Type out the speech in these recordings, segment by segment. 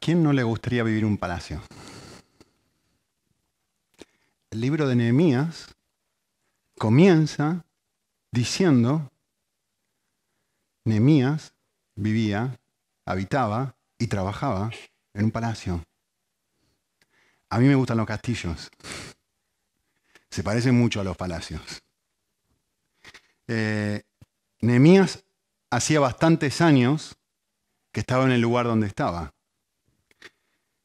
¿A quién no le gustaría vivir un palacio? El libro de Nehemías comienza diciendo, Nehemías vivía, habitaba y trabajaba en un palacio. A mí me gustan los castillos. Se parecen mucho a los palacios. Eh, Nehemías hacía bastantes años que estaba en el lugar donde estaba.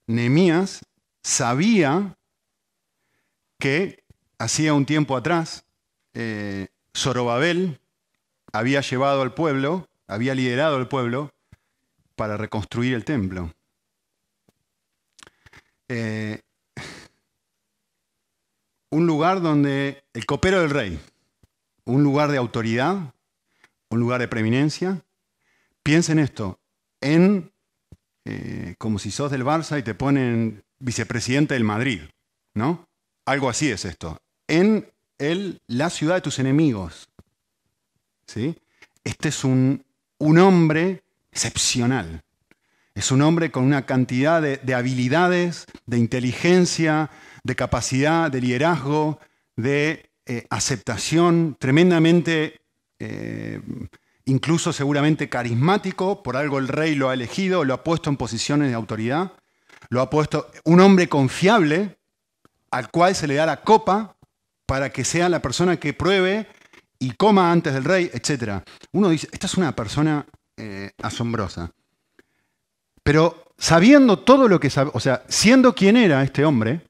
Nehemías sabía que hacía un tiempo atrás eh, Zorobabel había llevado al pueblo, había liderado al pueblo para reconstruir el templo. Eh, un lugar donde el copero del rey, un lugar de autoridad, un lugar de preeminencia. Piensen esto, en eh, como si sos del Barça y te ponen vicepresidente del Madrid, ¿no? Algo así es esto. En el, la ciudad de tus enemigos. ¿sí? Este es un, un hombre excepcional. Es un hombre con una cantidad de, habilidades, de inteligencia, de capacidad, de liderazgo, de eh, aceptación, tremendamente, eh, incluso seguramente carismático, por algo el rey lo ha elegido, lo ha puesto en posiciones de autoridad, lo ha puesto un hombre confiable al cual se le da la copa para que sea la persona que pruebe y coma antes del rey, etc. Uno dice, esta es una persona eh, asombrosa. Pero sabiendo todo lo que sabe, o sea, siendo quien era este hombre,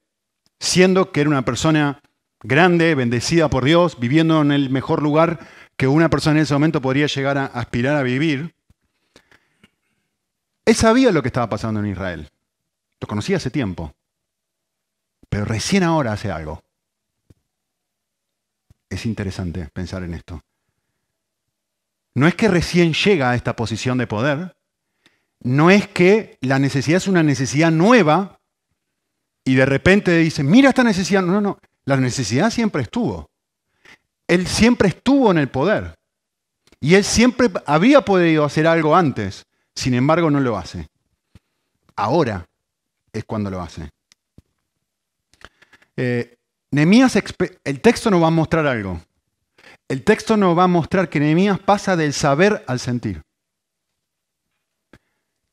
siendo que era una persona grande, bendecida por Dios, viviendo en el mejor lugar que una persona en ese momento podría llegar a aspirar a vivir, él sabía lo que estaba pasando en Israel. Lo conocía hace tiempo. Pero recién ahora hace algo. Es interesante pensar en esto. No es que recién llega a esta posición de poder, no es que la necesidad es una necesidad nueva y de repente dice, mira esta necesidad. No, no, no. La necesidad siempre estuvo. Él siempre estuvo en el poder. Y él siempre había podido hacer algo antes. Sin embargo, no lo hace. Ahora es cuando lo hace. Eh, el texto nos va a mostrar algo. El texto nos va a mostrar que Nehemías pasa del saber al sentir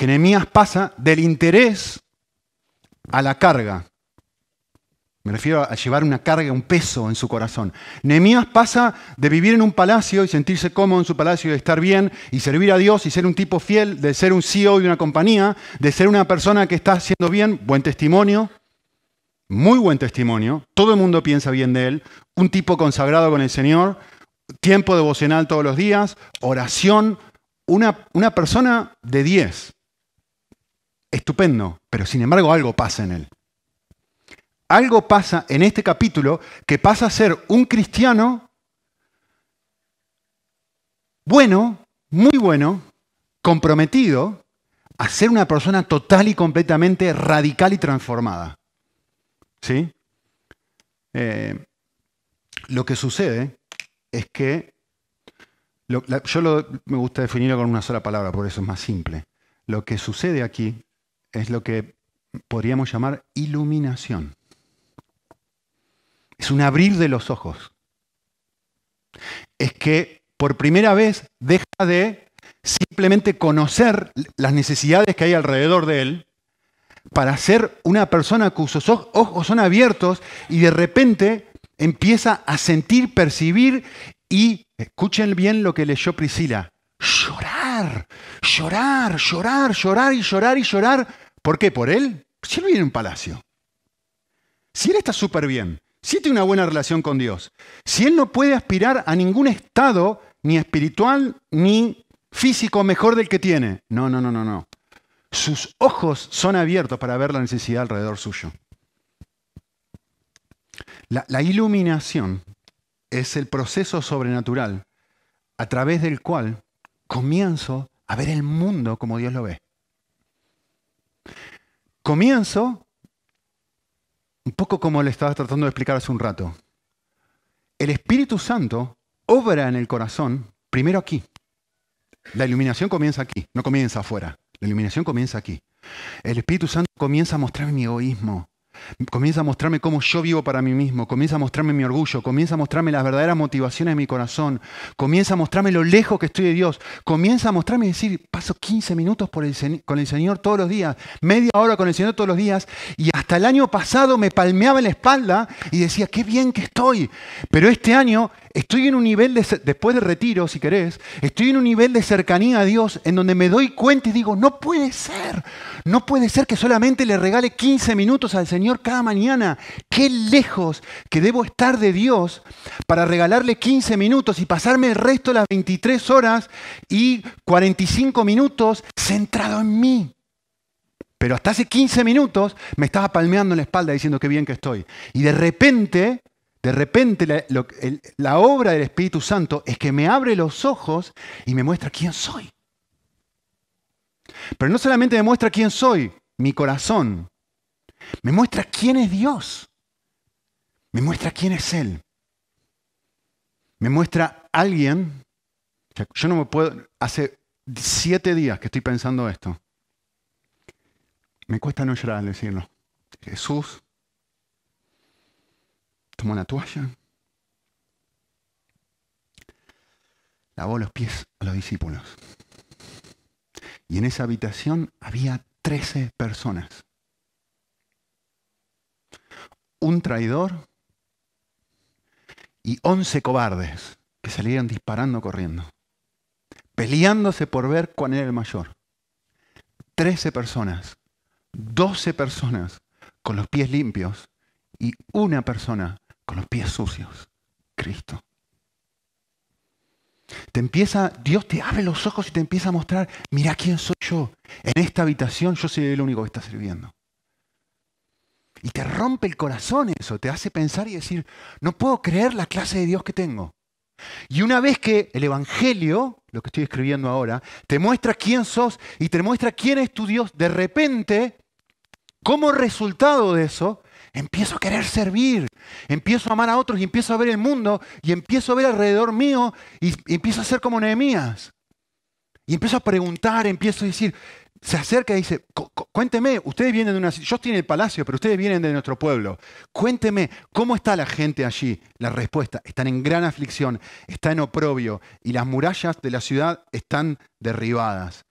que Nehemías pasa del interés a la carga. Me refiero a llevar una carga, un peso en su corazón. Nehemías pasa de vivir en un palacio y sentirse cómodo en su palacio y estar bien y servir a Dios y ser un tipo fiel, de ser un CEO de una compañía, de ser una persona que está haciendo bien, buen testimonio, muy buen testimonio, todo el mundo piensa bien de él, un tipo consagrado con el Señor, tiempo devocional todos los días, oración, una, una persona de 10 estupendo, pero sin embargo algo pasa en él. Algo pasa en este capítulo que pasa a ser un cristiano bueno, muy bueno, comprometido a ser una persona total y completamente radical y transformada. ¿Sí? Eh, lo que sucede es que, yo me gusta definirlo con una sola palabra, por eso es más simple. Lo que sucede aquí es lo que podríamos llamar iluminación. Es un abrir de los ojos. Es que por primera vez deja de simplemente conocer las necesidades que hay alrededor de él para ser una persona cuyos ojos son abiertos y de repente empieza a sentir, percibir y, escuchen bien lo que leyó Priscila, llorar, llorar, llorar, llorar y llorar y llorar ¿Por qué? ¿Por él? Si él vive en un palacio. Si él está súper bien, tiene una buena relación con Dios, si él no puede aspirar a ningún estado, ni espiritual, ni físico mejor del que tiene. No, no, no, no, no. Sus ojos son abiertos para ver la necesidad alrededor suyo. La, la iluminación es el proceso sobrenatural a través del cual comienzo a ver el mundo como Dios lo ve. Comienzo un poco como le estaba tratando de explicar hace un rato. El Espíritu Santo obra en el corazón primero aquí. La iluminación comienza aquí, no comienza afuera. La iluminación comienza aquí. el Espíritu Santo comienza a mostrarme mi egoísmo. Comienza a mostrarme cómo yo vivo para mí mismo, comienza a mostrarme mi orgullo, comienza a mostrarme las verdaderas motivaciones de mi corazón, comienza a mostrarme lo lejos que estoy de Dios, comienza a mostrarme y decir, paso 15 minutos con el Señor todos los días, media hora con el Señor todos los días, y hasta el año pasado me palmeaba en la espalda y decía, qué bien que estoy, pero este año estoy en un nivel, de, después de retiro, si querés, estoy en un nivel de cercanía a Dios en donde me doy cuenta y digo, no puede ser, no puede ser que solamente le regale 15 minutos al Señor cada mañana. Qué lejos que debo estar de Dios para regalarle 15 minutos y pasarme el resto de las 23 horas y 45 minutos centrado en mí. Pero hasta hace 15 minutos me estaba palmeando en la espalda diciendo qué bien que estoy. Y de repente de repente la, obra del Espíritu Santo es que me abre los ojos y me muestra quién soy. Pero no solamente me muestra quién soy, mi corazón, me muestra quién es Dios. Me muestra quién es Él. Me muestra alguien. Yo no me puedo. Hace siete días que estoy pensando esto. Me cuesta no llorar al decirlo. Jesús tomó una toalla, lavó los pies a los discípulos. Y en esa habitación había 13 personas. Un traidor y 11 cobardes que salían disparando corriendo, peleándose por ver cuál era el mayor. 13 personas, 12 personas con los pies limpios y una persona con los pies sucios, Cristo. Te empieza, Dios te abre los ojos y te empieza a mostrar, mira quién soy yo. En esta habitación yo soy el único que está sirviendo. Y te rompe el corazón eso, te hace pensar y decir, no puedo creer la clase de Dios que tengo. Y una vez que el Evangelio, lo que estoy escribiendo ahora, te muestra quién sos y te muestra quién es tu Dios, de repente, como resultado de eso, empiezo a querer servir, empiezo a amar a otros y empiezo a ver el mundo y empiezo a ver alrededor mío y, empiezo a ser como Nehemías. Y empiezo a preguntar, empiezo a decir, se acerca y dice, cuénteme, ustedes vienen de una... Yo estoy en el palacio, pero ustedes vienen de nuestro pueblo. Cuénteme, ¿cómo está la gente allí? La respuesta, están en gran aflicción, está en oprobio y las murallas de la ciudad están derribadas.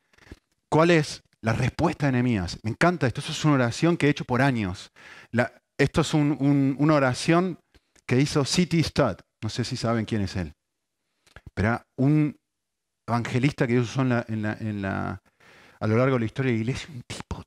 ¿Cuál es la respuesta de Nehemías? Me encanta esto, eso es una oración que he hecho por años. La, esto es una oración que hizo City Stud. No sé si saben quién es él. Pero un evangelista que usó en a lo largo de la historia de la iglesia, un tipo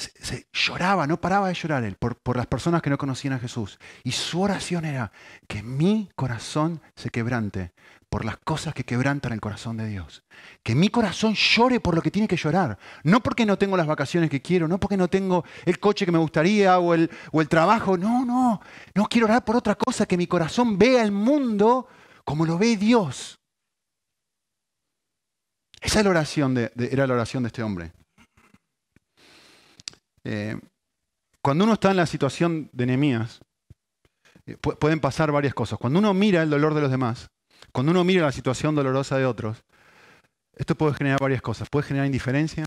se, lloraba, no paraba de llorar él por, las personas que no conocían a Jesús. Y su oración era que mi corazón se quebrante por las cosas que quebrantan el corazón de Dios. Que mi corazón llore por lo que tiene que llorar. No porque no tengo las vacaciones que quiero, no porque no tengo el coche que me gustaría o el, o el trabajo. No, no. No quiero orar por otra cosa, que mi corazón vea el mundo como lo ve Dios. Esa la oración de, era la oración de este hombre. Eh, cuando uno está en la situación de Nehemías, eh, pueden pasar varias cosas. Cuando uno mira el dolor de los demás, cuando uno mira la situación dolorosa de otros, esto puede generar varias cosas. Puede generar indiferencia,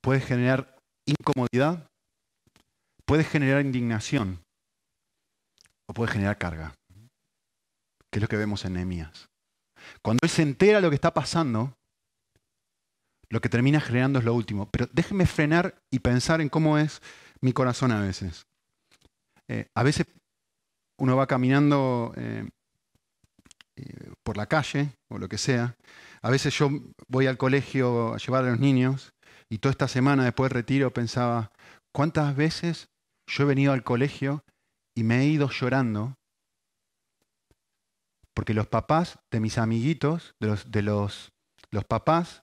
puede generar incomodidad, puede generar indignación o puede generar carga, que es lo que vemos en Nehemías. Cuando él se entera de lo que está pasando, lo que termina generando es lo último. Pero déjenme frenar y pensar en cómo es mi corazón a veces. Eh, a veces uno va caminando eh, eh, por la calle o lo que sea. A veces yo voy al colegio a llevar a los niños y toda esta semana después del retiro pensaba, ¿cuántas veces yo he venido al colegio y me he ido llorando? Porque los papás de mis amiguitos, de los, de los, los papás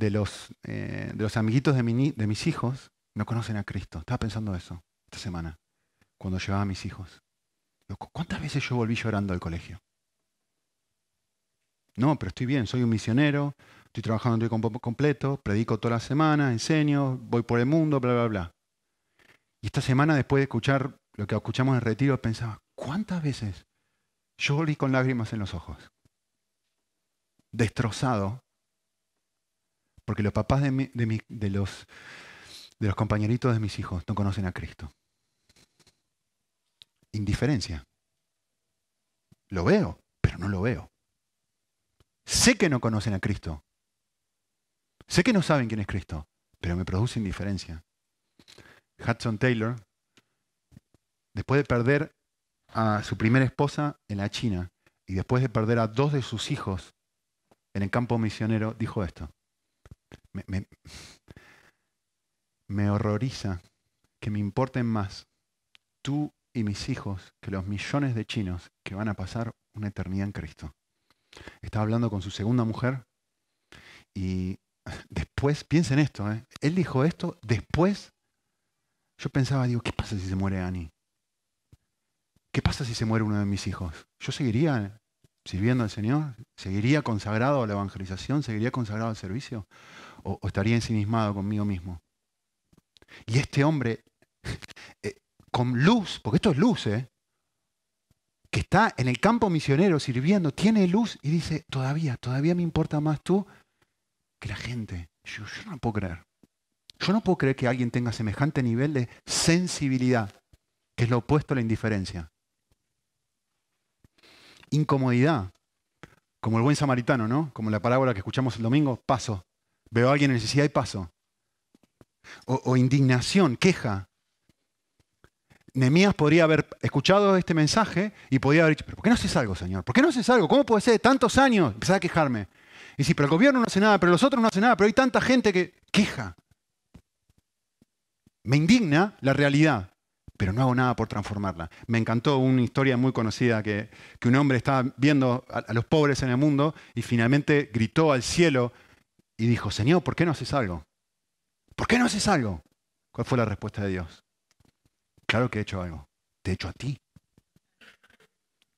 de los, eh, de los amiguitos de, de mis hijos, no conocen a Cristo. Estaba pensando eso esta semana, cuando llevaba a mis hijos. ¿Cuántas veces yo volví llorando al colegio? No, pero estoy bien, soy un misionero, estoy trabajando en tiempo completo, predico toda la semana, enseño, voy por el mundo, bla, bla, bla. Y esta semana, después de escuchar lo que escuchamos en retiro, pensaba, ¿cuántas veces yo volví con lágrimas en los ojos? Destrozado, porque los papás de, de, los, compañeritos de mis hijos no conocen a Cristo. Indiferencia. Lo veo, pero no lo veo. Sé que no conocen a Cristo. Sé que no saben quién es Cristo, pero me produce indiferencia. Hudson Taylor, después de perder a su primera esposa en la China y después de perder a dos de sus hijos en el campo misionero, dijo esto. Me, horroriza que me importen más tú y mis hijos que los millones de chinos que van a pasar una eternidad en Cristo. Estaba hablando con su segunda mujer y después, piensen esto, ¿eh? él dijo esto, después yo pensaba, digo, ¿qué pasa si se muere Annie? ¿Qué pasa si se muere uno de mis hijos? ¿Yo seguiría sirviendo al Señor? ¿Seguiría consagrado a la evangelización? ¿Seguiría consagrado al servicio? ¿O, estaría ensimismado conmigo mismo? Y este hombre, eh, con luz, porque esto es luz, ¿eh? que está en el campo misionero sirviendo, tiene luz y dice, todavía, todavía me importa más tú que la gente. Yo, no puedo creer. Yo no puedo creer que alguien tenga semejante nivel de sensibilidad, que es lo opuesto a la indiferencia. Incomodidad, como el buen samaritano, ¿no? Como la parábola que escuchamos el domingo, paso. Veo a alguien en necesidad y paso. O, indignación, queja. Nehemías podría haber escuchado este mensaje y podría haber dicho, pero ¿por qué no haces algo, Señor? ¿Por qué no haces algo? ¿Cómo puede ser tantos años? Empezar a quejarme. Y si, pero el gobierno no hace nada, pero los otros no hacen nada, pero hay tanta gente que queja. Me indigna la realidad, pero no hago nada por transformarla. Me encantó una historia muy conocida que, un hombre estaba viendo a, los pobres en el mundo y finalmente gritó al cielo y dijo, Señor, ¿por qué no haces algo? ¿Por qué no haces algo? ¿Cuál fue la respuesta de Dios? Claro que he hecho algo. Te he hecho a ti.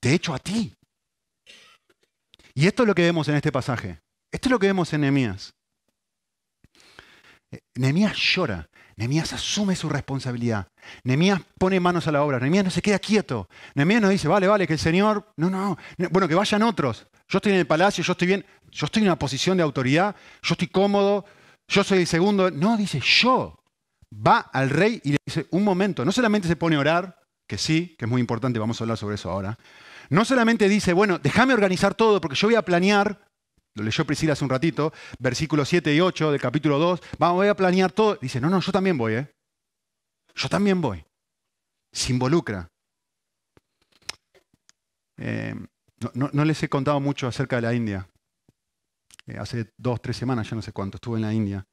Te he hecho a ti. Y esto es lo que vemos en este pasaje. Esto es lo que vemos en Nehemías. Eh, Nehemías llora, Nehemías asume su responsabilidad, Nehemías pone manos a la obra, Nehemías no se queda quieto, Nehemías no dice, vale, vale, que el Señor, no, no, bueno, que vayan otros, yo estoy en el palacio, yo estoy bien, yo estoy en una posición de autoridad, yo estoy cómodo, yo soy el segundo, no, dice yo, va al rey y le dice, un momento, no solamente se pone a orar, que sí, que es muy importante, vamos a hablar sobre eso ahora, no solamente dice, bueno, déjame organizar todo porque yo voy a planear lo leyó Priscila hace un ratito, versículos 7 y 8 del capítulo 2, vamos, voy a planear todo. Dice, no, no, yo también voy, ¿eh? Yo también voy. Se involucra. Eh, no, les he contado mucho acerca de la India. Eh, hace dos, tres semanas, ya no sé cuánto, estuve en la India.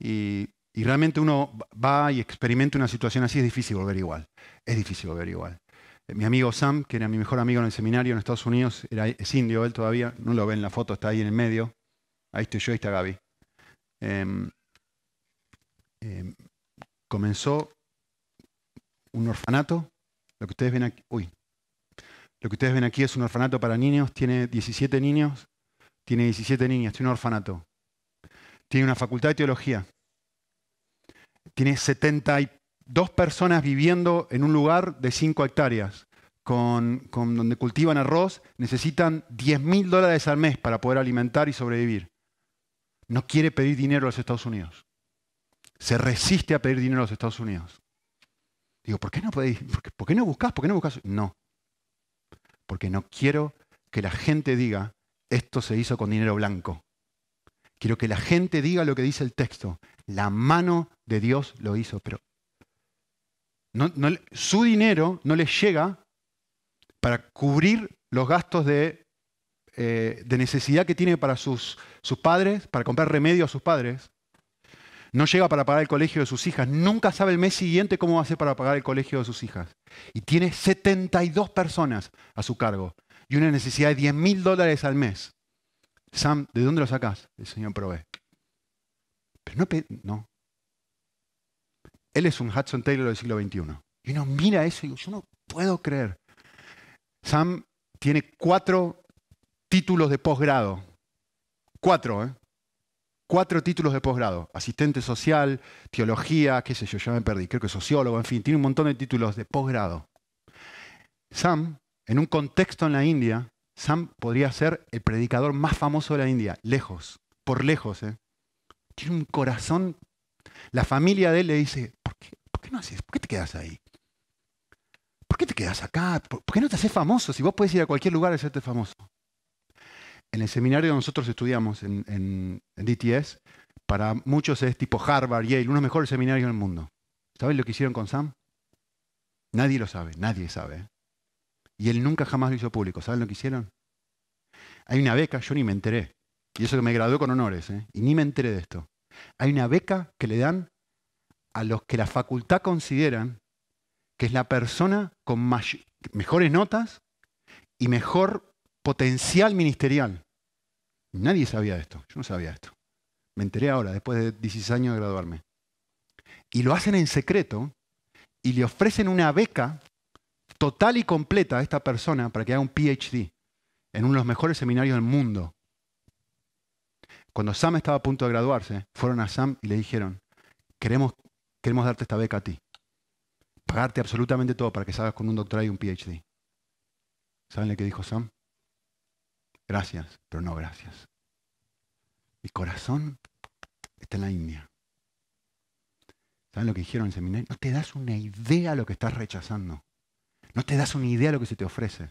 Y, realmente uno va y experimenta una situación así, es difícil volver igual. Es difícil volver igual. Mi amigo Sam, que era mi mejor amigo en el seminario en Estados Unidos, era, es indio él todavía, no lo ven en la foto, está ahí en el medio. Ahí estoy yo, ahí está Gaby. Em, em, comenzó un orfanato, lo que ustedes ven aquí, uy, lo que ustedes ven aquí es un orfanato para niños, tiene 17 niños, tiene 17 niñas, tiene un orfanato. Tiene una facultad de teología. Tiene 70 y dos personas viviendo en un lugar de 5 hectáreas, con, donde cultivan arroz, necesitan 10 mil dólares al mes para poder alimentar y sobrevivir. No quiere pedir dinero a los Estados Unidos. Se resiste a pedir dinero a los Estados Unidos. Digo, ¿por qué no podéis? ¿Por qué, no buscas? ¿Por qué no buscas? No. Porque no quiero que la gente diga, esto se hizo con dinero blanco. Quiero que la gente diga lo que dice el texto. La mano de Dios lo hizo, pero su dinero no les llega para cubrir los gastos de, eh, necesidad que tiene para sus padres, para comprar remedio a sus padres. No llega para pagar el colegio de sus hijas. Nunca sabe el mes siguiente cómo va a hacer para pagar el colegio de sus hijas. Y tiene 72 personas a su cargo y una necesidad de 10 mil dólares al mes. Sam, ¿de dónde lo sacas? El Señor provee. Pero no, no, él es un Hudson Taylor del siglo XXI. Y uno mira eso y digo, yo no puedo creer. Sam tiene cuatro títulos de posgrado. Cuatro, ¿eh? Cuatro títulos de posgrado. Asistente social, teología, qué sé yo, ya me perdí. Creo que sociólogo, en fin, tiene un montón de títulos de posgrado. Sam, en un contexto en la India, Sam podría ser el predicador más famoso de la India, lejos, por lejos. ¿eh? Tiene un corazón La familia de él le dice, ¿por qué, no haces? ¿Por qué te quedas ahí? ¿Por qué te quedas acá? ¿Por, qué no te haces famoso? Si vos puedes ir a cualquier lugar y hacerte famoso. En el seminario nosotros estudiamos, en, DTS, para muchos es tipo Harvard, Yale, uno de los mejores seminarios del mundo. ¿Saben lo que hicieron con Sam? Nadie lo sabe, nadie sabe. ¿eh? Y él nunca jamás lo hizo público. ¿Saben lo que hicieron? Hay una beca, yo ni me enteré. Y eso que me gradué con honores, ¿eh? y ni me enteré de esto. Hay una beca que le dan a los que la facultad consideran que es la persona con mejores notas y mejor potencial ministerial. Nadie sabía esto, yo no sabía esto. Me enteré ahora, después de 16 años de graduarme. Y lo hacen en secreto y le ofrecen una beca total y completa a esta persona para que haga un PhD en uno de los mejores seminarios del mundo. Cuando Sam estaba a punto de graduarse, fueron a Sam y le dijeron, queremos, queremos darte esta beca a ti. Pagarte absolutamente todo para que salgas con un doctorado y un PhD. ¿Saben lo que dijo Sam? Gracias, pero no gracias. Mi corazón está en la India. ¿Saben lo que dijeron en el seminario? No te das una idea de lo que estás rechazando. No te das una idea de lo que se te ofrece.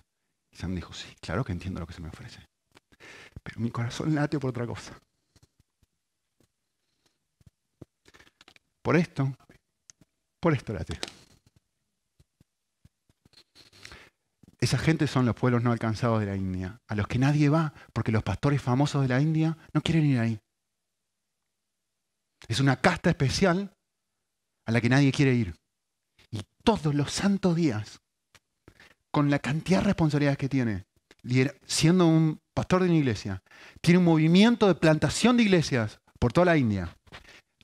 Y Sam dijo, sí, claro que entiendo lo que se me ofrece. Pero mi corazón late por otra cosa. Por esto, por esto late. Esa gente son los pueblos no alcanzados de la India, a los que nadie va porque los pastores famosos de la India no quieren ir ahí. Es una casta especial a la que nadie quiere ir. Y todos los santos días, con la cantidad de responsabilidades que tiene, siendo un pastor de una iglesia, tiene un movimiento de plantación de iglesias por toda la India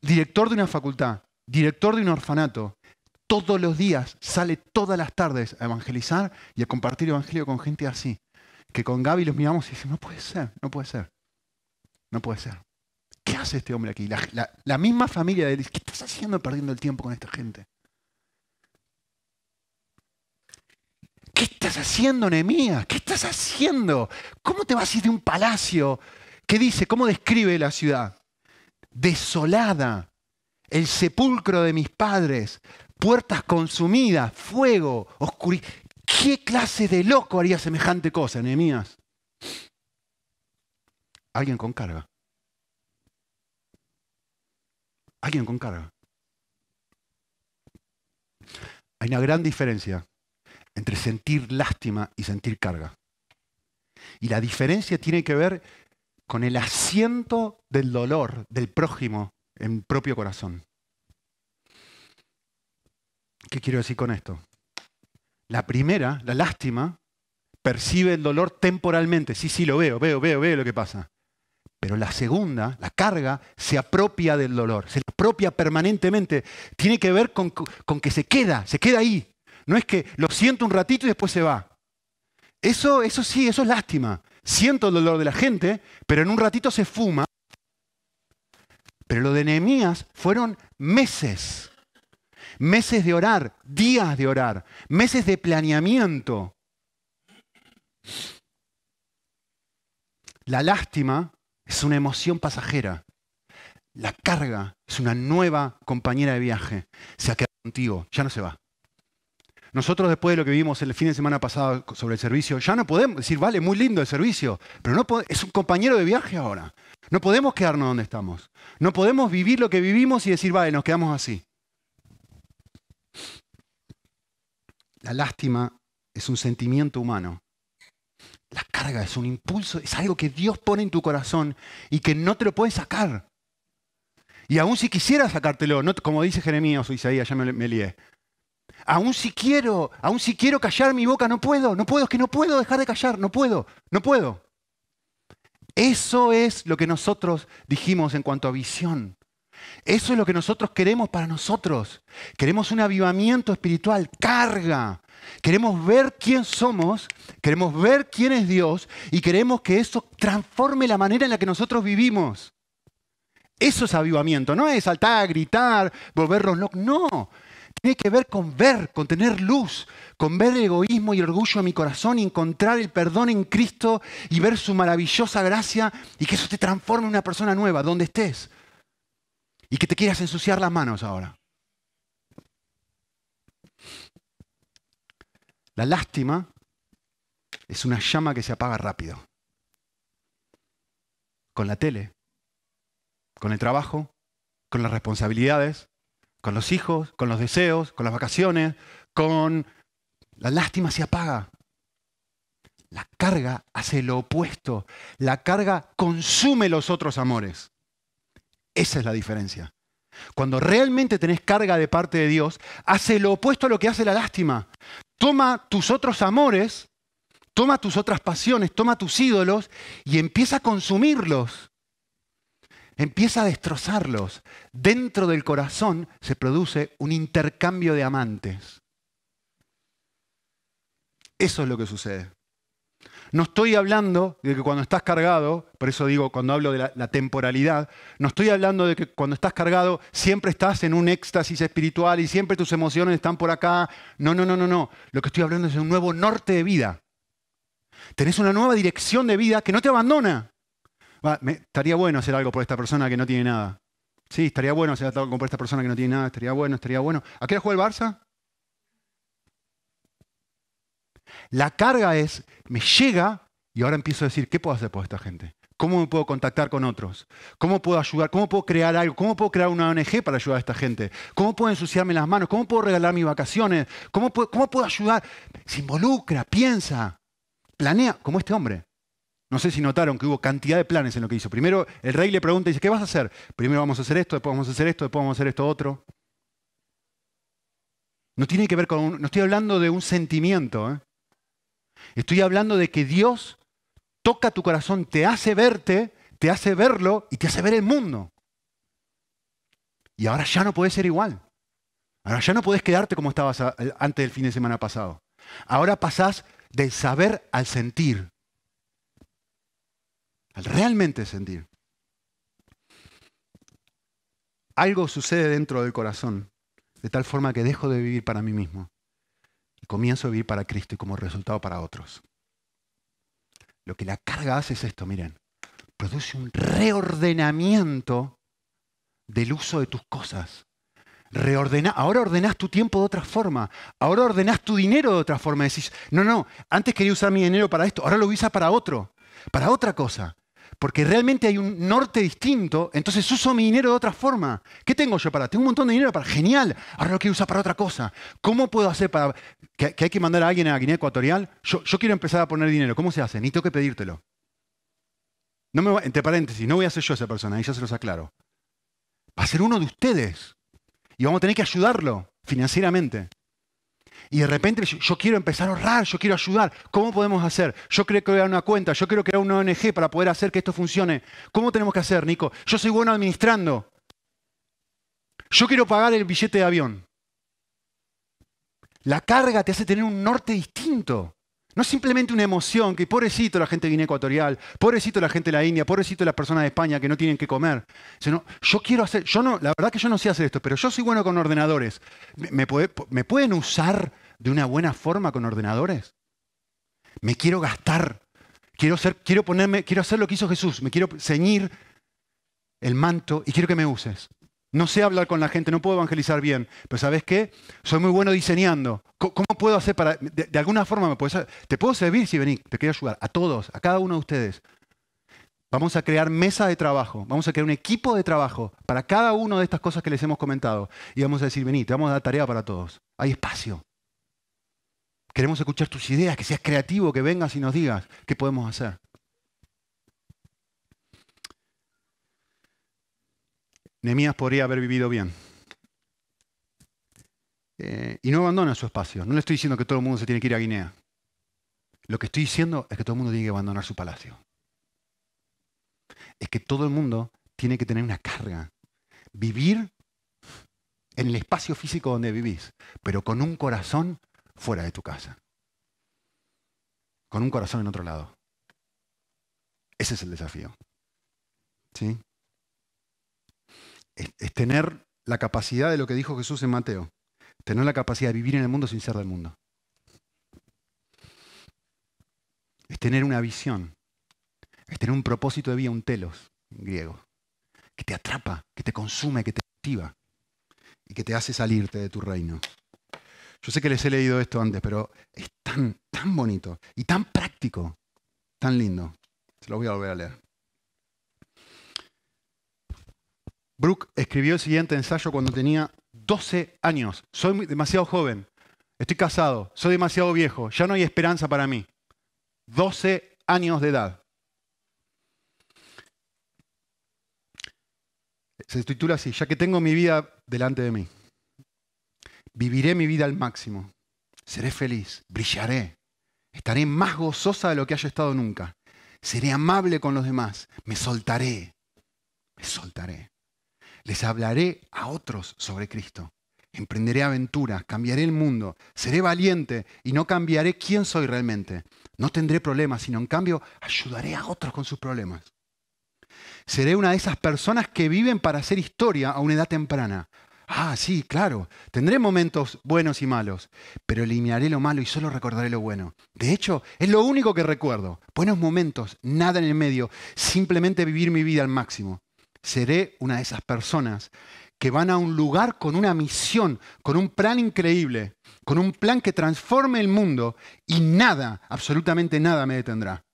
director de una facultad, director de un orfanato, todos los días sale todas las tardes a evangelizar y a compartir evangelio con gente así. Que con Gaby los miramos y decimos, no puede ser, no puede ser, no puede ser. ¿Qué hace este hombre aquí? La, misma familia de él, ¿qué estás haciendo perdiendo el tiempo con esta gente? ¿Qué estás haciendo, Nehemías? ¿Qué estás haciendo? ¿Cómo te vas a ir de un palacio? ¿Qué dice? ¿Cómo describe la ciudad? desolada, el sepulcro de mis padres, puertas consumidas, fuego, oscuridad. ¿Qué clase de loco haría semejante cosa, Nehemías? Alguien con carga. Alguien con carga. Hay una gran diferencia entre sentir lástima y sentir carga. Y la diferencia tiene que ver con el asiento del dolor del prójimo en propio corazón. ¿Qué quiero decir con esto? La primera, la lástima, percibe el dolor temporalmente. Sí, sí, lo veo, veo, veo, veo lo que pasa. Pero la segunda, la carga, se apropia del dolor, se apropia permanentemente. Tiene que ver con, con que se queda, se queda ahí. No es que lo siento un ratito y después se va. Eso, eso sí, eso es lástima siento el dolor de la gente, pero en un ratito se fuma. Pero lo de Nehemías fueron meses, meses de orar, días de orar, meses de planeamiento. La lástima es una emoción pasajera. La carga es una nueva compañera de viaje. Se ha quedado contigo, ya no se va. Nosotros después de lo que vimos el fin de semana pasado sobre el servicio, ya no podemos decir, vale, muy lindo el servicio, pero no es un compañero de viaje ahora. No podemos quedarnos donde estamos. No podemos vivir lo que vivimos y decir, vale, nos quedamos así. La lástima es un sentimiento humano. La carga es un impulso, es algo que Dios pone en tu corazón y que no te lo puedes sacar. Y aún si quisiera sacártelo, como dice Jeremías o Isaías, ya me, me lié, Aún si quiero, aún si quiero callar mi boca, no puedo, no puedo, es que no puedo dejar de callar, no puedo, no puedo. Eso es lo que nosotros dijimos en cuanto a visión. Eso es lo que nosotros queremos para nosotros. Queremos un avivamiento espiritual, carga. Queremos ver quién somos, queremos ver quién es Dios y queremos que eso transforme la manera en la que nosotros vivimos. Eso es avivamiento, no es saltar, gritar, volvernos locos, no. Tiene que ver con ver, con tener luz, con ver el egoísmo y el orgullo en mi corazón y encontrar el perdón en Cristo y ver su maravillosa gracia y que eso te transforme en una persona nueva, donde estés. Y que te quieras ensuciar las manos ahora. La lástima es una llama que se apaga rápido. Con la tele, con el trabajo, con las responsabilidades, con los hijos, con los deseos, con las vacaciones, con... La lástima se apaga. La carga hace lo opuesto. La carga consume los otros amores. Esa es la diferencia. Cuando realmente tenés carga de parte de Dios, hace lo opuesto a lo que hace la lástima. Toma tus otros amores, toma tus otras pasiones, toma tus ídolos y empieza a consumirlos. Empieza a destrozarlos. Dentro del corazón se produce un intercambio de amantes. Eso es lo que sucede. No estoy hablando de que cuando estás cargado, por eso digo cuando hablo de la, temporalidad, no estoy hablando de que cuando estás cargado siempre estás en un éxtasis espiritual y siempre tus emociones están por acá. No, no, no, no, no. Lo que estoy hablando es de un nuevo norte de vida. Tenés una nueva dirección de vida que no te abandona. estaría bueno hacer algo por esta persona que no tiene nada. Sí, estaría bueno hacer algo por esta persona que no tiene nada. Estaría bueno, estaría bueno. ¿A qué hora juega el Barça? La carga es, me llega y ahora empiezo a decir, ¿qué puedo hacer por esta gente? ¿Cómo me puedo contactar con otros? ¿Cómo puedo ayudar? ¿Cómo puedo crear algo? ¿Cómo puedo crear una ONG para ayudar a esta gente? ¿Cómo puedo ensuciarme las manos? ¿Cómo puedo regalar mis vacaciones? ¿Cómo puedo, ayudar? Se involucra, piensa, planea, como este hombre. No sé si notaron que hubo cantidad de planes en lo que hizo. Primero el rey le pregunta y dice, ¿qué vas a hacer? Primero vamos a hacer esto, después vamos a hacer esto, después vamos a hacer esto otro. No tiene que ver con... no estoy hablando de un sentimiento. ¿eh? Estoy hablando de que Dios toca tu corazón, te hace verte, te hace verlo y te hace ver el mundo. Y ahora ya no puedes ser igual. Ahora ya no puedes quedarte como estabas antes del fin de semana pasado. Ahora pasás del saber al sentir. Al realmente sentir. Algo sucede dentro del corazón, de tal forma que dejo de vivir para mí mismo comienzo a vivir para Cristo y como resultado para otros. Lo que la carga hace es esto, miren, produce un reordenamiento del uso de tus cosas. Ahora ordenás tu tiempo de otra forma, ahora ordenás tu dinero de otra forma. Decís, no, no, antes quería usar mi dinero para esto, ahora lo usa para otro, para otra cosa porque realmente hay un norte distinto, entonces uso mi dinero de otra forma. ¿Qué tengo yo para? Tengo un montón de dinero para. Genial, ahora lo quiero usar para otra cosa. ¿Cómo puedo hacer para que, hay que mandar a alguien a Guinea Ecuatorial? Yo, quiero empezar a poner dinero. ¿Cómo se hace? Ni tengo que pedírtelo. No me, entre paréntesis, no voy a ser yo esa persona, ahí ya se los aclaro. Va a ser uno de ustedes. Y vamos a tener que ayudarlo financieramente. Y de repente yo, quiero empezar a ahorrar, yo quiero ayudar. ¿Cómo podemos hacer? Yo quiero crear una cuenta, yo quiero crear una ONG para poder hacer que esto funcione. ¿Cómo tenemos que hacer, Nico? Yo soy bueno administrando. Yo quiero pagar el billete de avión. La carga te hace tener un norte distinto. No simplemente una emoción, que pobrecito la gente de Guinea Ecuatorial, pobrecito la gente de la India, pobrecito las personas de España que no tienen que comer. Sino, yo quiero hacer, yo no, la verdad que yo no sé hacer esto, pero yo soy bueno con ordenadores. ¿Me, me pueden usar de una buena forma con ordenadores? Me quiero gastar. Quiero, ser, quiero, ponerme, quiero hacer lo que hizo Jesús. Me quiero ceñir el manto y quiero que me uses. No sé hablar con la gente, no puedo evangelizar bien, pero ¿sabes qué? Soy muy bueno diseñando. ¿Cómo, puedo hacer para... De, alguna forma me puedes... Te puedo servir si venís, te quiero ayudar. A todos, a cada uno de ustedes. Vamos a crear mesa de trabajo, vamos a crear un equipo de trabajo para cada una de estas cosas que les hemos comentado. Y vamos a decir, vení, te vamos a dar tarea para todos. Hay espacio. Queremos escuchar tus ideas, que seas creativo, que vengas y nos digas qué podemos hacer. Nehemías podría haber vivido bien. Eh, y no abandona su espacio. No le estoy diciendo que todo el mundo se tiene que ir a Guinea. Lo que estoy diciendo es que todo el mundo tiene que abandonar su palacio. Es que todo el mundo tiene que tener una carga. Vivir en el espacio físico donde vivís, pero con un corazón fuera de tu casa. Con un corazón en otro lado. Ese es el desafío. ¿Sí? es, tener la capacidad de lo que dijo Jesús en Mateo, tener la capacidad de vivir en el mundo sin ser del mundo. Es tener una visión, es tener un propósito de vida, un telos en griego, que te atrapa, que te consume, que te cautiva y que te hace salirte de tu reino. Yo sé que les he leído esto antes, pero es tan, tan bonito y tan práctico, tan lindo. Se lo voy a volver a leer. Brooke escribió el siguiente ensayo cuando tenía 12 años. Soy demasiado joven, estoy casado, soy demasiado viejo, ya no hay esperanza para mí. 12 años de edad. Se titula así, ya que tengo mi vida delante de mí. Viviré mi vida al máximo. Seré feliz, brillaré. Estaré más gozosa de lo que haya estado nunca. Seré amable con los demás. Me soltaré. Me soltaré. Les hablaré a otros sobre Cristo. Emprenderé aventuras, cambiaré el mundo, seré valiente y no cambiaré quién soy realmente. No tendré problemas, sino en cambio ayudaré a otros con sus problemas. Seré una de esas personas que viven para hacer historia a una edad temprana. Ah, sí, claro, tendré momentos buenos y malos, pero eliminaré lo malo y solo recordaré lo bueno. De hecho, es lo único que recuerdo. Buenos momentos, nada en el medio, simplemente vivir mi vida al máximo. Seré una de esas personas que van a un lugar con una misión, con un plan increíble, con un plan que transforme el mundo y nada, absolutamente nada me detendrá.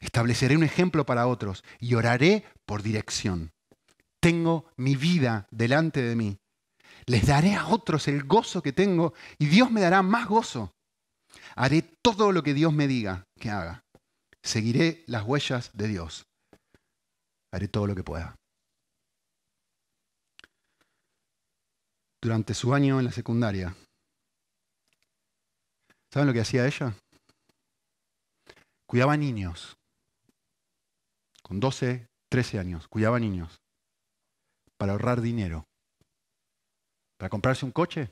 Estableceré un ejemplo para otros y oraré por dirección. Tengo mi vida delante de mí. Les daré a otros el gozo que tengo y Dios me dará más gozo. Haré todo lo que Dios me diga que haga. Seguiré las huellas de Dios. Haré todo lo que pueda. durante su año en la secundaria. ¿Saben lo que hacía ella? Cuidaba niños. Con 12, 13 años, cuidaba niños. Para ahorrar dinero. Para comprarse un coche.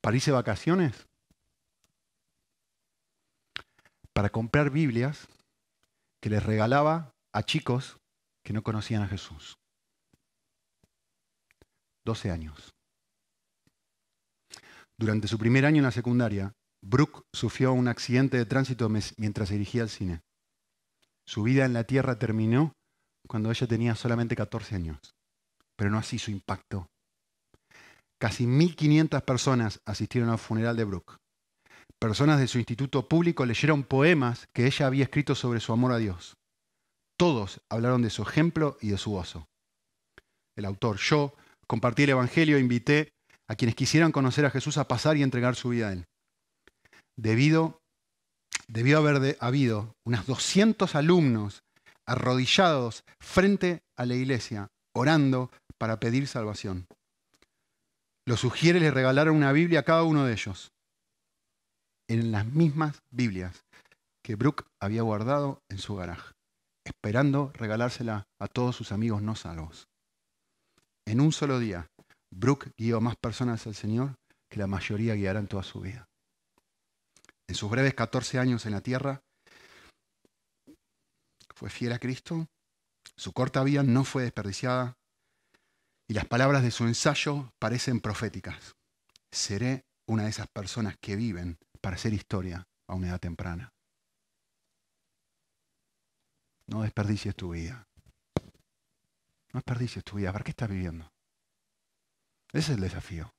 Para irse de vacaciones. Para comprar Biblias que les regalaba a chicos que no conocían a Jesús. 12 años. Durante su primer año en la secundaria, Brooke sufrió un accidente de tránsito mientras dirigía al cine. Su vida en la Tierra terminó cuando ella tenía solamente 14 años, pero no así su impacto. Casi 1.500 personas asistieron al funeral de Brooke. Personas de su instituto público leyeron poemas que ella había escrito sobre su amor a Dios. Todos hablaron de su ejemplo y de su gozo. El autor, yo, compartí el Evangelio e invité a quienes quisieran conocer a Jesús a pasar y entregar su vida a Él. Debido, debió haber habido unos 200 alumnos arrodillados frente a la iglesia, orando para pedir salvación. Los sugiere les regalaron una Biblia a cada uno de ellos, en las mismas Biblias que Brooke había guardado en su garaje, esperando regalársela a todos sus amigos no salvos. En un solo día, Brooke guió más personas al Señor que la mayoría guiarán toda su vida. En sus breves 14 años en la tierra, fue fiel a Cristo, su corta vida no fue desperdiciada y las palabras de su ensayo parecen proféticas. Seré una de esas personas que viven para hacer historia a una edad temprana. No desperdicies tu vida. No desperdicies tu vida. ¿Para qué estás viviendo? Ese es el desafío.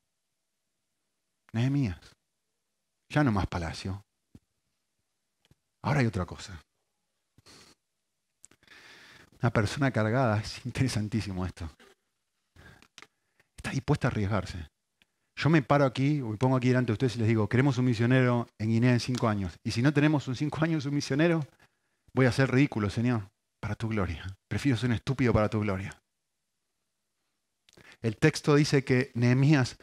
Nehemías. Ya no más palacio. Ahora hay otra cosa. Una persona cargada, es interesantísimo esto. Está dispuesta a arriesgarse. Yo me paro aquí, me pongo aquí delante de ustedes y les digo, queremos un misionero en Guinea en cinco años. Y si no tenemos un cinco años un misionero, voy a ser ridículo, Señor, para tu gloria. Prefiero ser un estúpido para tu gloria. El texto dice que Nehemías,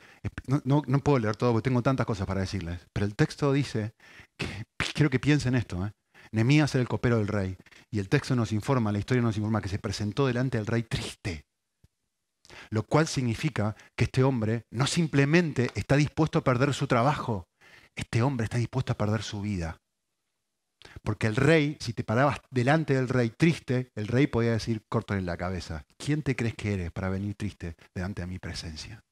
no, puedo leer todo porque tengo tantas cosas para decirles, pero el texto dice, que, quiero que piensen esto, ¿eh? Nehemías era el copero del rey y el texto nos informa, la historia nos informa que se presentó delante del rey triste, lo cual significa que este hombre no simplemente está dispuesto a perder su trabajo, este hombre está dispuesto a perder su vida. Porque el rey, si te parabas delante del rey triste, el rey podía decir, córtale la cabeza. ¿Quién te crees que eres para venir triste delante de mi presencia?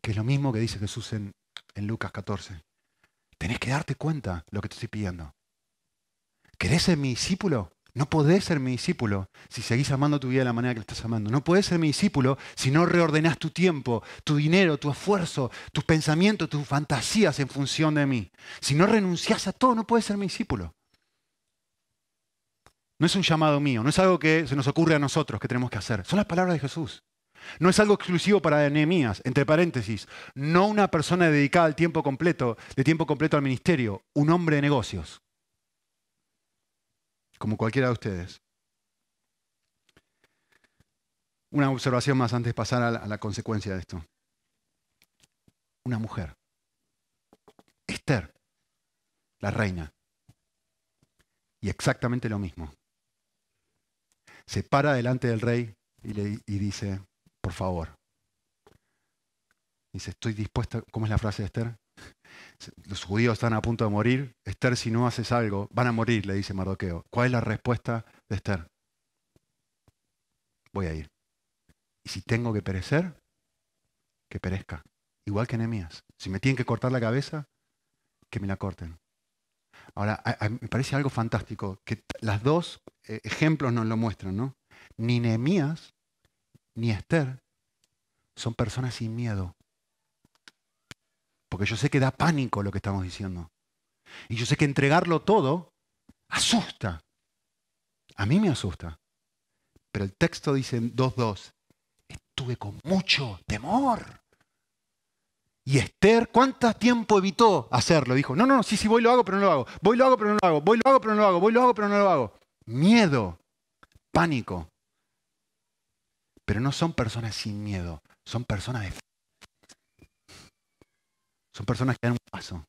Que es lo mismo que dice Jesús en, Lucas 14. Tenés que darte cuenta lo que te estoy pidiendo. ¿Querés ser mi discípulo? No podés ser mi discípulo si seguís amando tu vida de la manera que la estás amando. No podés ser mi discípulo si no reordenás tu tiempo, tu dinero, tu esfuerzo, tus pensamientos, tus fantasías en función de mí. Si no renunciás a todo, no puedes ser mi discípulo. No es un llamado mío, no es algo que se nos ocurre a nosotros que tenemos que hacer. Son las palabras de Jesús. No es algo exclusivo para Nehemías, entre paréntesis. No una persona dedicada al tiempo completo, de tiempo completo al ministerio, un hombre de negocios como cualquiera de ustedes. Una observación más antes de pasar a la, consecuencia de esto. Una mujer, Esther, la reina, y exactamente lo mismo. Se para delante del rey y, le, y dice, por favor, dice, estoy dispuesta, ¿cómo es la frase de Esther? Los judíos están a punto de morir. Esther, si no haces algo, van a morir, le dice Mardoqueo. ¿Cuál es la respuesta de Esther? Voy a ir. Y si tengo que perecer, que perezca. Igual que Nehemías. Si me tienen que cortar la cabeza, que me la corten. Ahora, me parece algo fantástico que las dos eh, ejemplos nos lo muestran, ¿no? Ni Nehemías ni Esther son personas sin miedo. Porque yo sé que da pánico lo que estamos diciendo. Y yo sé que entregarlo todo asusta. A mí me asusta. Pero el texto dice en 2.2, estuve con mucho temor. Y Esther, ¿cuánto tiempo evitó hacerlo? Dijo, no, no, sí, sí, voy lo hago, pero no lo hago. Voy lo hago, pero no lo hago. Voy lo hago, pero no lo hago. Voy lo hago, pero no lo hago. Miedo, pánico. Pero no son personas sin miedo, son personas de son personas que dan un paso.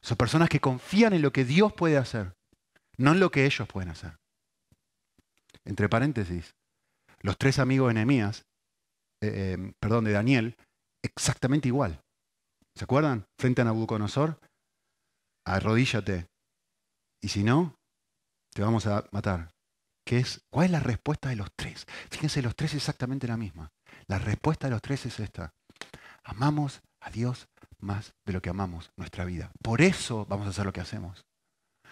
Son personas que confían en lo que Dios puede hacer, no en lo que ellos pueden hacer. Entre paréntesis, los tres amigos de eh, eh, perdón, de Daniel, exactamente igual. ¿Se acuerdan? Frente a Nabucodonosor, arrodíllate. Y si no, te vamos a matar. ¿Qué es? ¿Cuál es la respuesta de los tres? Fíjense, los tres exactamente la misma. La respuesta de los tres es esta. Amamos a Dios más de lo que amamos nuestra vida. Por eso vamos a hacer lo que hacemos.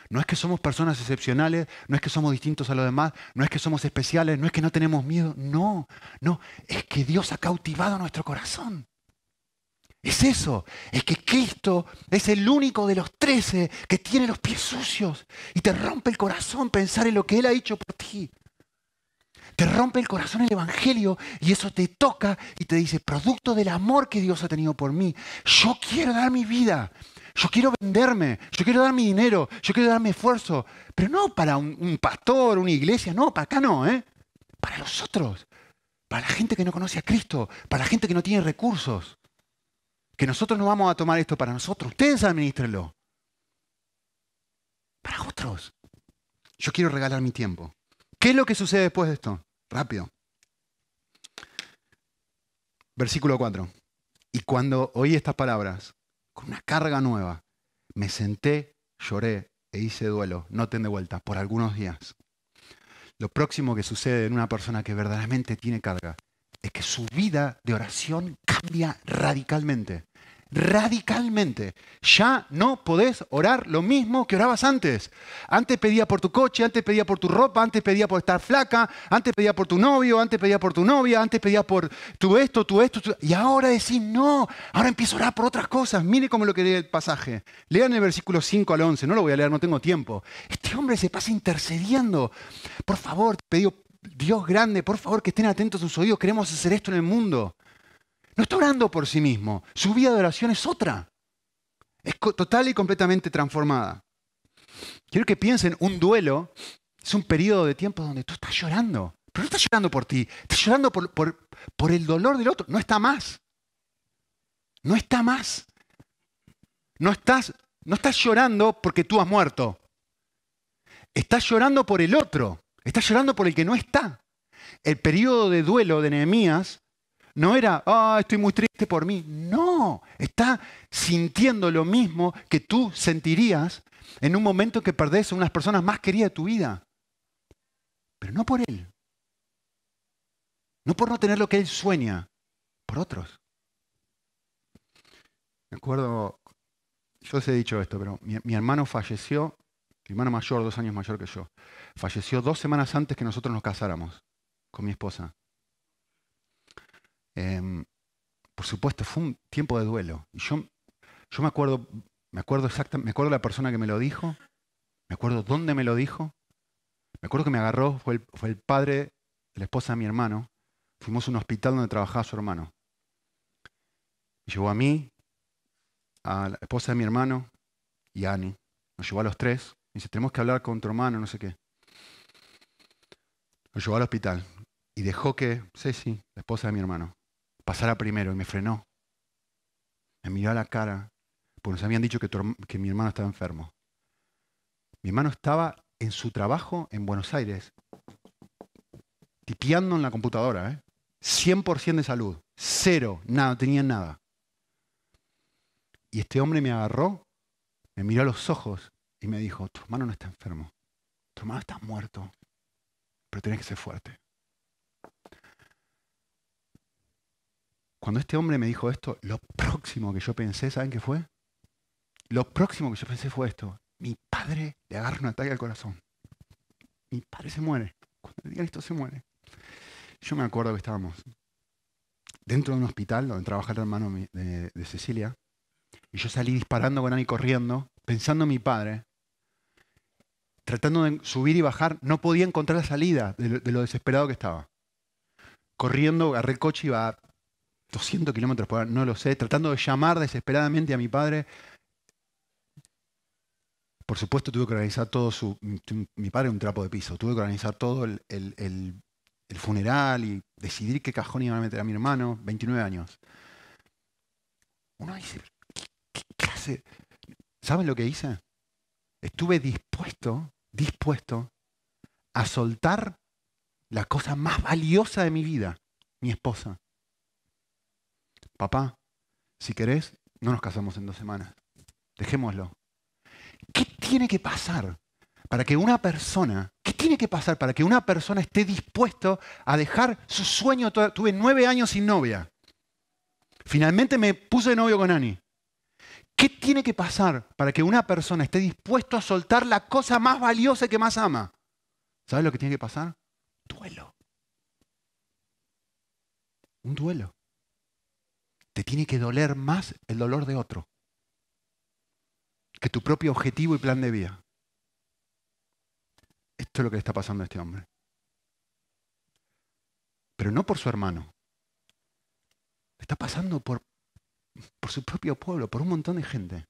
No es que somos personas excepcionales, no es que somos distintos a los demás, no es que somos especiales, no es que no tenemos miedo, no, no, es que Dios ha cautivado nuestro corazón. Es eso, es que Cristo es el único de los trece que tiene los pies sucios y te rompe el corazón pensar en lo que Él ha hecho por ti. Te rompe el corazón el Evangelio y eso te toca y te dice, producto del amor que Dios ha tenido por mí, yo quiero dar mi vida, yo quiero venderme, yo quiero dar mi dinero, yo quiero dar mi esfuerzo, pero no para un, pastor, una iglesia, no, para acá no, ¿eh? para los otros, para la gente que no conoce a Cristo, para la gente que no tiene recursos. Que nosotros no vamos a tomar esto para nosotros, ustedes administrenlo. Para otros. Yo quiero regalar mi tiempo. ¿Qué es lo que sucede después de esto? Rápido. Versículo 4. Y cuando oí estas palabras, con una carga nueva, me senté, lloré e hice duelo, noten de vuelta, por algunos días. Lo próximo que sucede en una persona que verdaderamente tiene carga es que su vida de oración cambia radicalmente radicalmente. Ya no podés orar lo mismo que orabas antes. Antes pedía por tu coche, antes pedía por tu ropa, antes pedía por estar flaca, antes pedía por tu novio, antes pedía por tu novia, antes pedía por tu esto, tu esto. Y ahora decís, no, ahora empiezo a orar por otras cosas. Mire cómo lo que lee el pasaje. Lean el versículo 5 al 11, no lo voy a leer, no tengo tiempo. Este hombre se pasa intercediendo. Por favor, te Dios grande, por favor que estén atentos a sus oídos, queremos hacer esto en el mundo. No está orando por sí mismo. Su vida de oración es otra. Es total y completamente transformada. Quiero que piensen, un duelo es un periodo de tiempo donde tú estás llorando. Pero no estás llorando por ti, estás llorando por, el dolor del otro. No está más. No está más. No estás, no estás llorando porque tú has muerto. Estás llorando por el otro. Estás llorando por el que no está. El periodo de duelo de Nehemías no era, ah, estoy muy triste por mí. No, está sintiendo lo mismo que tú sentirías en un momento que perdés a unas personas más queridas de tu vida. Pero no por él. No por no tener lo que él sueña, por otros. Me acuerdo, yo os he dicho esto, pero mi, hermano falleció mi hermano mayor, dos años mayor que yo, falleció dos semanas antes que nosotros nos casáramos con mi esposa. Em, por supuesto, fue un tiempo de duelo. Y yo, me acuerdo, me acuerdo exactamente, me acuerdo la persona que me lo dijo, me acuerdo dónde me lo dijo, me acuerdo que me agarró, fue el, padre de la esposa de mi hermano. Fuimos a un hospital donde trabajaba su hermano. Me llevó a mí, a la esposa de mi hermano y a Annie. Nos llevó a los tres. Me dice, tenemos que hablar con tu hermano, no sé qué. Nos llevó al hospital y dejó que Ceci, la esposa de mi hermano, pasara primero y me frenó. Me miró a la cara, porque nos habían dicho que, mi hermano estaba enfermo. Mi hermano estaba en su trabajo en Buenos Aires, tipeando en la computadora, ¿eh? 100% de salud, cero, nada, no tenía nada. Y este hombre me agarró, me miró a los ojos y me dijo, tu hermano no está enfermo, tu hermano está muerto, pero tienes que ser fuerte. Cuando este hombre me dijo esto, lo próximo que yo pensé, ¿saben qué fue? Lo próximo que yo pensé fue esto. Mi padre le agarra un ataque al corazón. Mi padre se muere. Cuando le digan esto, se muere. Yo me acuerdo que estábamos dentro de un hospital donde trabajaba el hermano de, de Cecilia. Y yo salí disparando con Ani corriendo, pensando en mi padre, tratando de subir y bajar, no podía encontrar la salida de lo, desesperado que estaba. Corriendo, agarré el coche, iba a 200 kilómetros por hora, no lo sé, tratando de llamar desesperadamente a mi padre. Por supuesto, tuve que organizar todo su. Mi padre un trapo de piso, tuve que organizar todo el, funeral y decidir qué cajón iba a meter a mi hermano, 29 años. Uno dice, ¿Saben lo que hice? Estuve dispuesto, dispuesto a soltar la cosa más valiosa de mi vida, mi esposa. Papá, si querés, no nos casamos en dos semanas. Dejémoslo. ¿Qué tiene que pasar para que una persona, qué tiene que pasar para que una persona esté dispuesto a dejar su sueño? Tuve nueve años sin novia. Finalmente me puse de novio con Ani. ¿Qué tiene que pasar para que una persona esté dispuesto a soltar la cosa más valiosa que más ama? ¿Sabes lo que tiene que pasar? Duelo. Un duelo. Te tiene que doler más el dolor de otro que tu propio objetivo y plan de vida. Esto es lo que le está pasando a este hombre. Pero no por su hermano. Le está pasando por por su propio pueblo, por un montón de gente.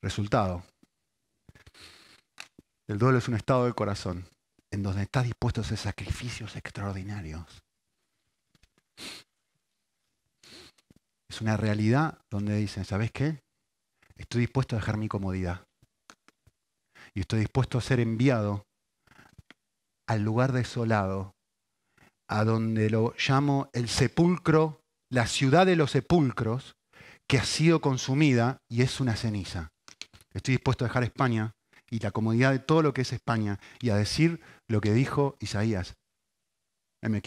Resultado. El duelo es un estado del corazón en donde estás dispuesto a hacer sacrificios extraordinarios. Es una realidad donde dicen, ¿sabes qué? Estoy dispuesto a dejar mi comodidad. Y estoy dispuesto a ser enviado al lugar desolado a donde lo llamo el sepulcro, la ciudad de los sepulcros, que ha sido consumida y es una ceniza. Estoy dispuesto a dejar España y la comodidad de todo lo que es España y a decir lo que dijo Isaías. Me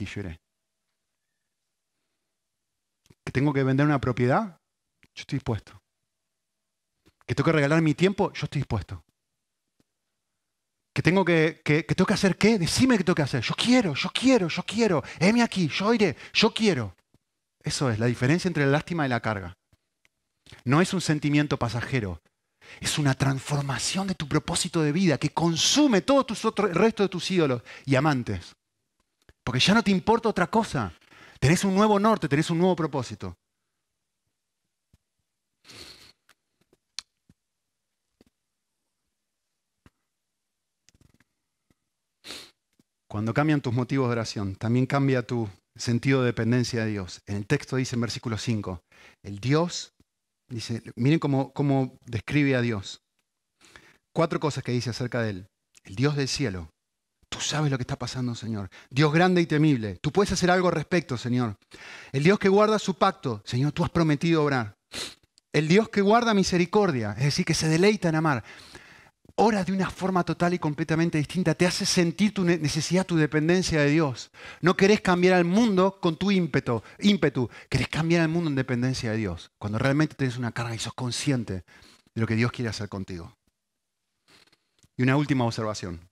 ¿Que tengo que vender una propiedad? Yo estoy dispuesto. ¿Que tengo que regalar mi tiempo? Yo estoy dispuesto. ¿Que tengo que, que, tengo que hacer qué? Decime qué tengo que hacer. Yo quiero, yo quiero, yo quiero. Heme aquí, yo iré, yo quiero. Eso es la diferencia entre la lástima y la carga. No es un sentimiento pasajero. Es una transformación de tu propósito de vida que consume todo tus otros, el resto de tus ídolos y amantes. Porque ya no te importa otra cosa. Tenés un nuevo norte, tenés un nuevo propósito. Cuando cambian tus motivos de oración, también cambia tu sentido de dependencia de Dios. En el texto dice en versículo 5, el Dios, dice, miren cómo, cómo describe a Dios. Cuatro cosas que dice acerca de Él. El Dios del cielo. Tú sabes lo que está pasando, Señor. Dios grande y temible. Tú puedes hacer algo al respecto, Señor. El Dios que guarda su pacto. Señor, tú has prometido obrar. El Dios que guarda misericordia, es decir, que se deleita en amar ora de una forma total y completamente distinta, te hace sentir tu necesidad, tu dependencia de Dios. No querés cambiar al mundo con tu ímpetu, ímpetu, querés cambiar al mundo en dependencia de Dios. Cuando realmente tienes una carga y sos consciente de lo que Dios quiere hacer contigo. Y una última observación,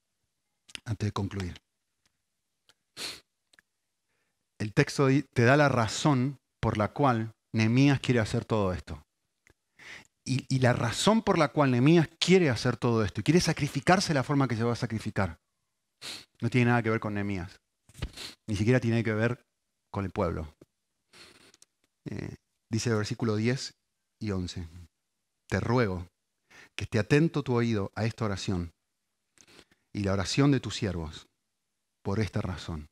antes de concluir. El texto te da la razón por la cual Nehemías quiere hacer todo esto. Y, la razón por la cual Nehemías quiere hacer todo esto y quiere sacrificarse la forma que se va a sacrificar, no tiene nada que ver con Nehemías. Ni siquiera tiene que ver con el pueblo. Eh, dice el versículo 10 y 11. Te ruego que esté atento tu oído a esta oración y la oración de tus siervos por esta razón.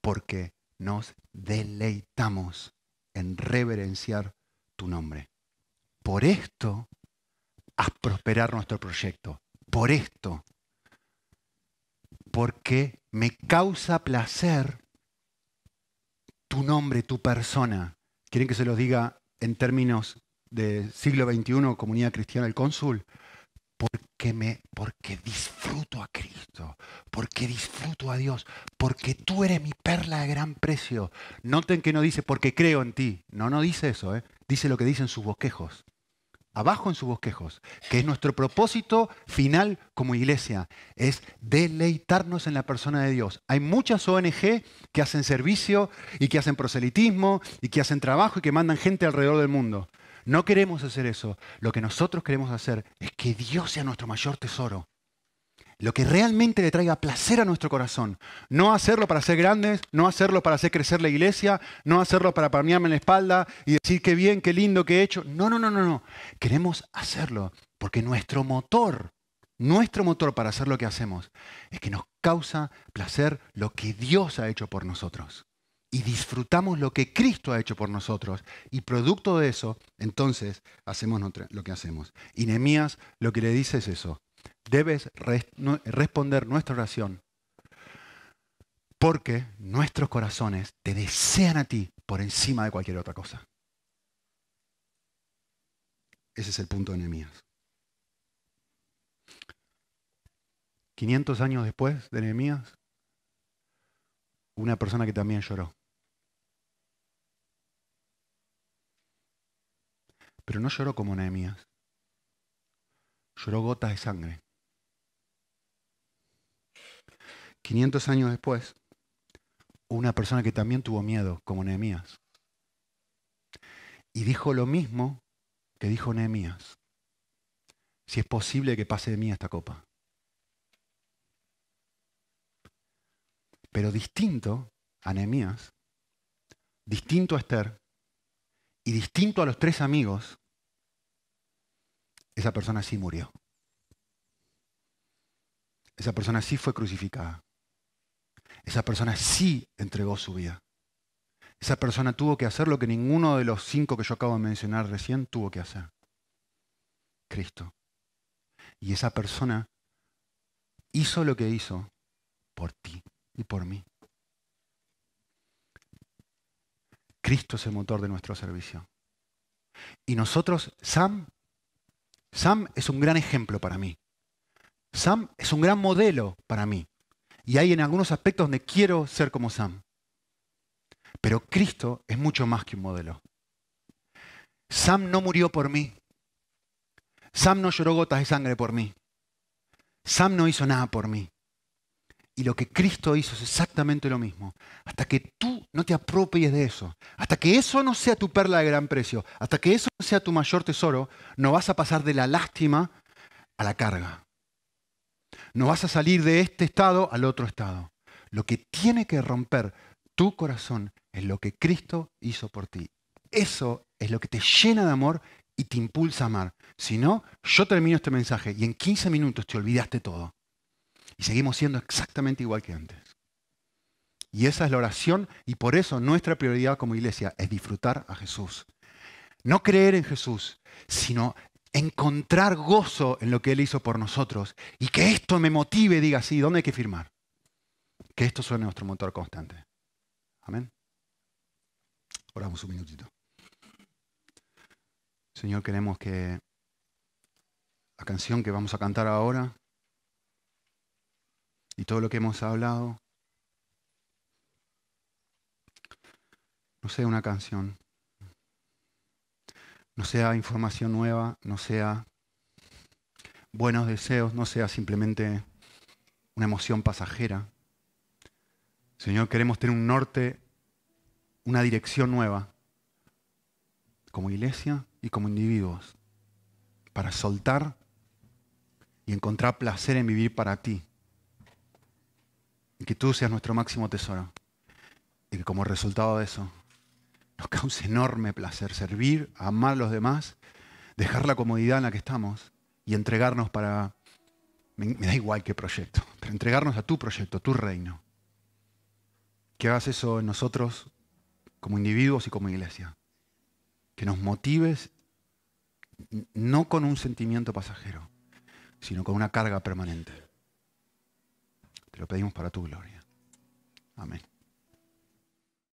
Porque nos deleitamos en reverenciar tu nombre. Por esto, haz prosperar nuestro proyecto. Por esto. Porque me causa placer tu nombre, tu persona. ¿Quieren que se los diga en términos de siglo XXI, comunidad cristiana, el cónsul? Porque, me, porque disfruto a Cristo, porque disfruto a Dios, porque tú eres mi perla de gran precio. Noten que no dice porque creo en ti. No, no dice eso, ¿eh? dice lo que dicen sus bosquejos abajo en sus bosquejos, que es nuestro propósito final como iglesia, es deleitarnos en la persona de Dios. Hay muchas ONG que hacen servicio y que hacen proselitismo y que hacen trabajo y que mandan gente alrededor del mundo. No queremos hacer eso. Lo que nosotros queremos hacer es que Dios sea nuestro mayor tesoro lo que realmente le traiga placer a nuestro corazón. No hacerlo para ser grandes, no hacerlo para hacer crecer la iglesia, no hacerlo para palmearme en la espalda y decir qué bien, qué lindo que he hecho. No, no, no, no, no. Queremos hacerlo porque nuestro motor, nuestro motor para hacer lo que hacemos es que nos causa placer lo que Dios ha hecho por nosotros. Y disfrutamos lo que Cristo ha hecho por nosotros. Y producto de eso, entonces, hacemos lo que hacemos. Y Nehemías lo que le dice es eso debes responder nuestra oración porque nuestros corazones te desean a ti por encima de cualquier otra cosa. Ese es el punto de Nehemías. 500 años después de Nehemías, una persona que también lloró. Pero no lloró como Nehemías. Lloró gotas de sangre. 500 años después, una persona que también tuvo miedo, como Nehemías, y dijo lo mismo que dijo Nehemías. Si es posible que pase de mí esta copa. Pero distinto a Nehemías, distinto a Esther y distinto a los tres amigos, esa persona sí murió. Esa persona sí fue crucificada. Esa persona sí entregó su vida. Esa persona tuvo que hacer lo que ninguno de los cinco que yo acabo de mencionar recién tuvo que hacer. Cristo. Y esa persona hizo lo que hizo por ti y por mí. Cristo es el motor de nuestro servicio. Y nosotros, Sam, Sam es un gran ejemplo para mí. Sam es un gran modelo para mí. Y hay en algunos aspectos donde quiero ser como Sam. Pero Cristo es mucho más que un modelo. Sam no murió por mí. Sam no lloró gotas de sangre por mí. Sam no hizo nada por mí. Y lo que Cristo hizo es exactamente lo mismo. Hasta que tú no te apropies de eso, hasta que eso no sea tu perla de gran precio, hasta que eso no sea tu mayor tesoro, no vas a pasar de la lástima a la carga. No vas a salir de este estado al otro estado. Lo que tiene que romper tu corazón es lo que Cristo hizo por ti. Eso es lo que te llena de amor y te impulsa a amar. Si no, yo termino este mensaje y en 15 minutos te olvidaste todo. Y seguimos siendo exactamente igual que antes. Y esa es la oración y por eso nuestra prioridad como iglesia es disfrutar a Jesús. No creer en Jesús, sino encontrar gozo en lo que Él hizo por nosotros y que esto me motive, diga, sí, ¿dónde hay que firmar? Que esto suene nuestro motor constante. Amén. Oramos un minutito. Señor, queremos que la canción que vamos a cantar ahora y todo lo que hemos hablado no sea una canción, no sea información nueva, no sea buenos deseos, no sea simplemente una emoción pasajera. Señor, queremos tener un norte, una dirección nueva, como iglesia y como individuos, para soltar y encontrar placer en vivir para ti. Y que tú seas nuestro máximo tesoro. Y que como resultado de eso nos cause enorme placer servir, amar a los demás, dejar la comodidad en la que estamos y entregarnos para, me, da igual qué proyecto, pero entregarnos a tu proyecto, tu reino. Que hagas eso en nosotros como individuos y como iglesia. Que nos motives no con un sentimiento pasajero, sino con una carga permanente. Lo pedimos para tu gloria. Amén.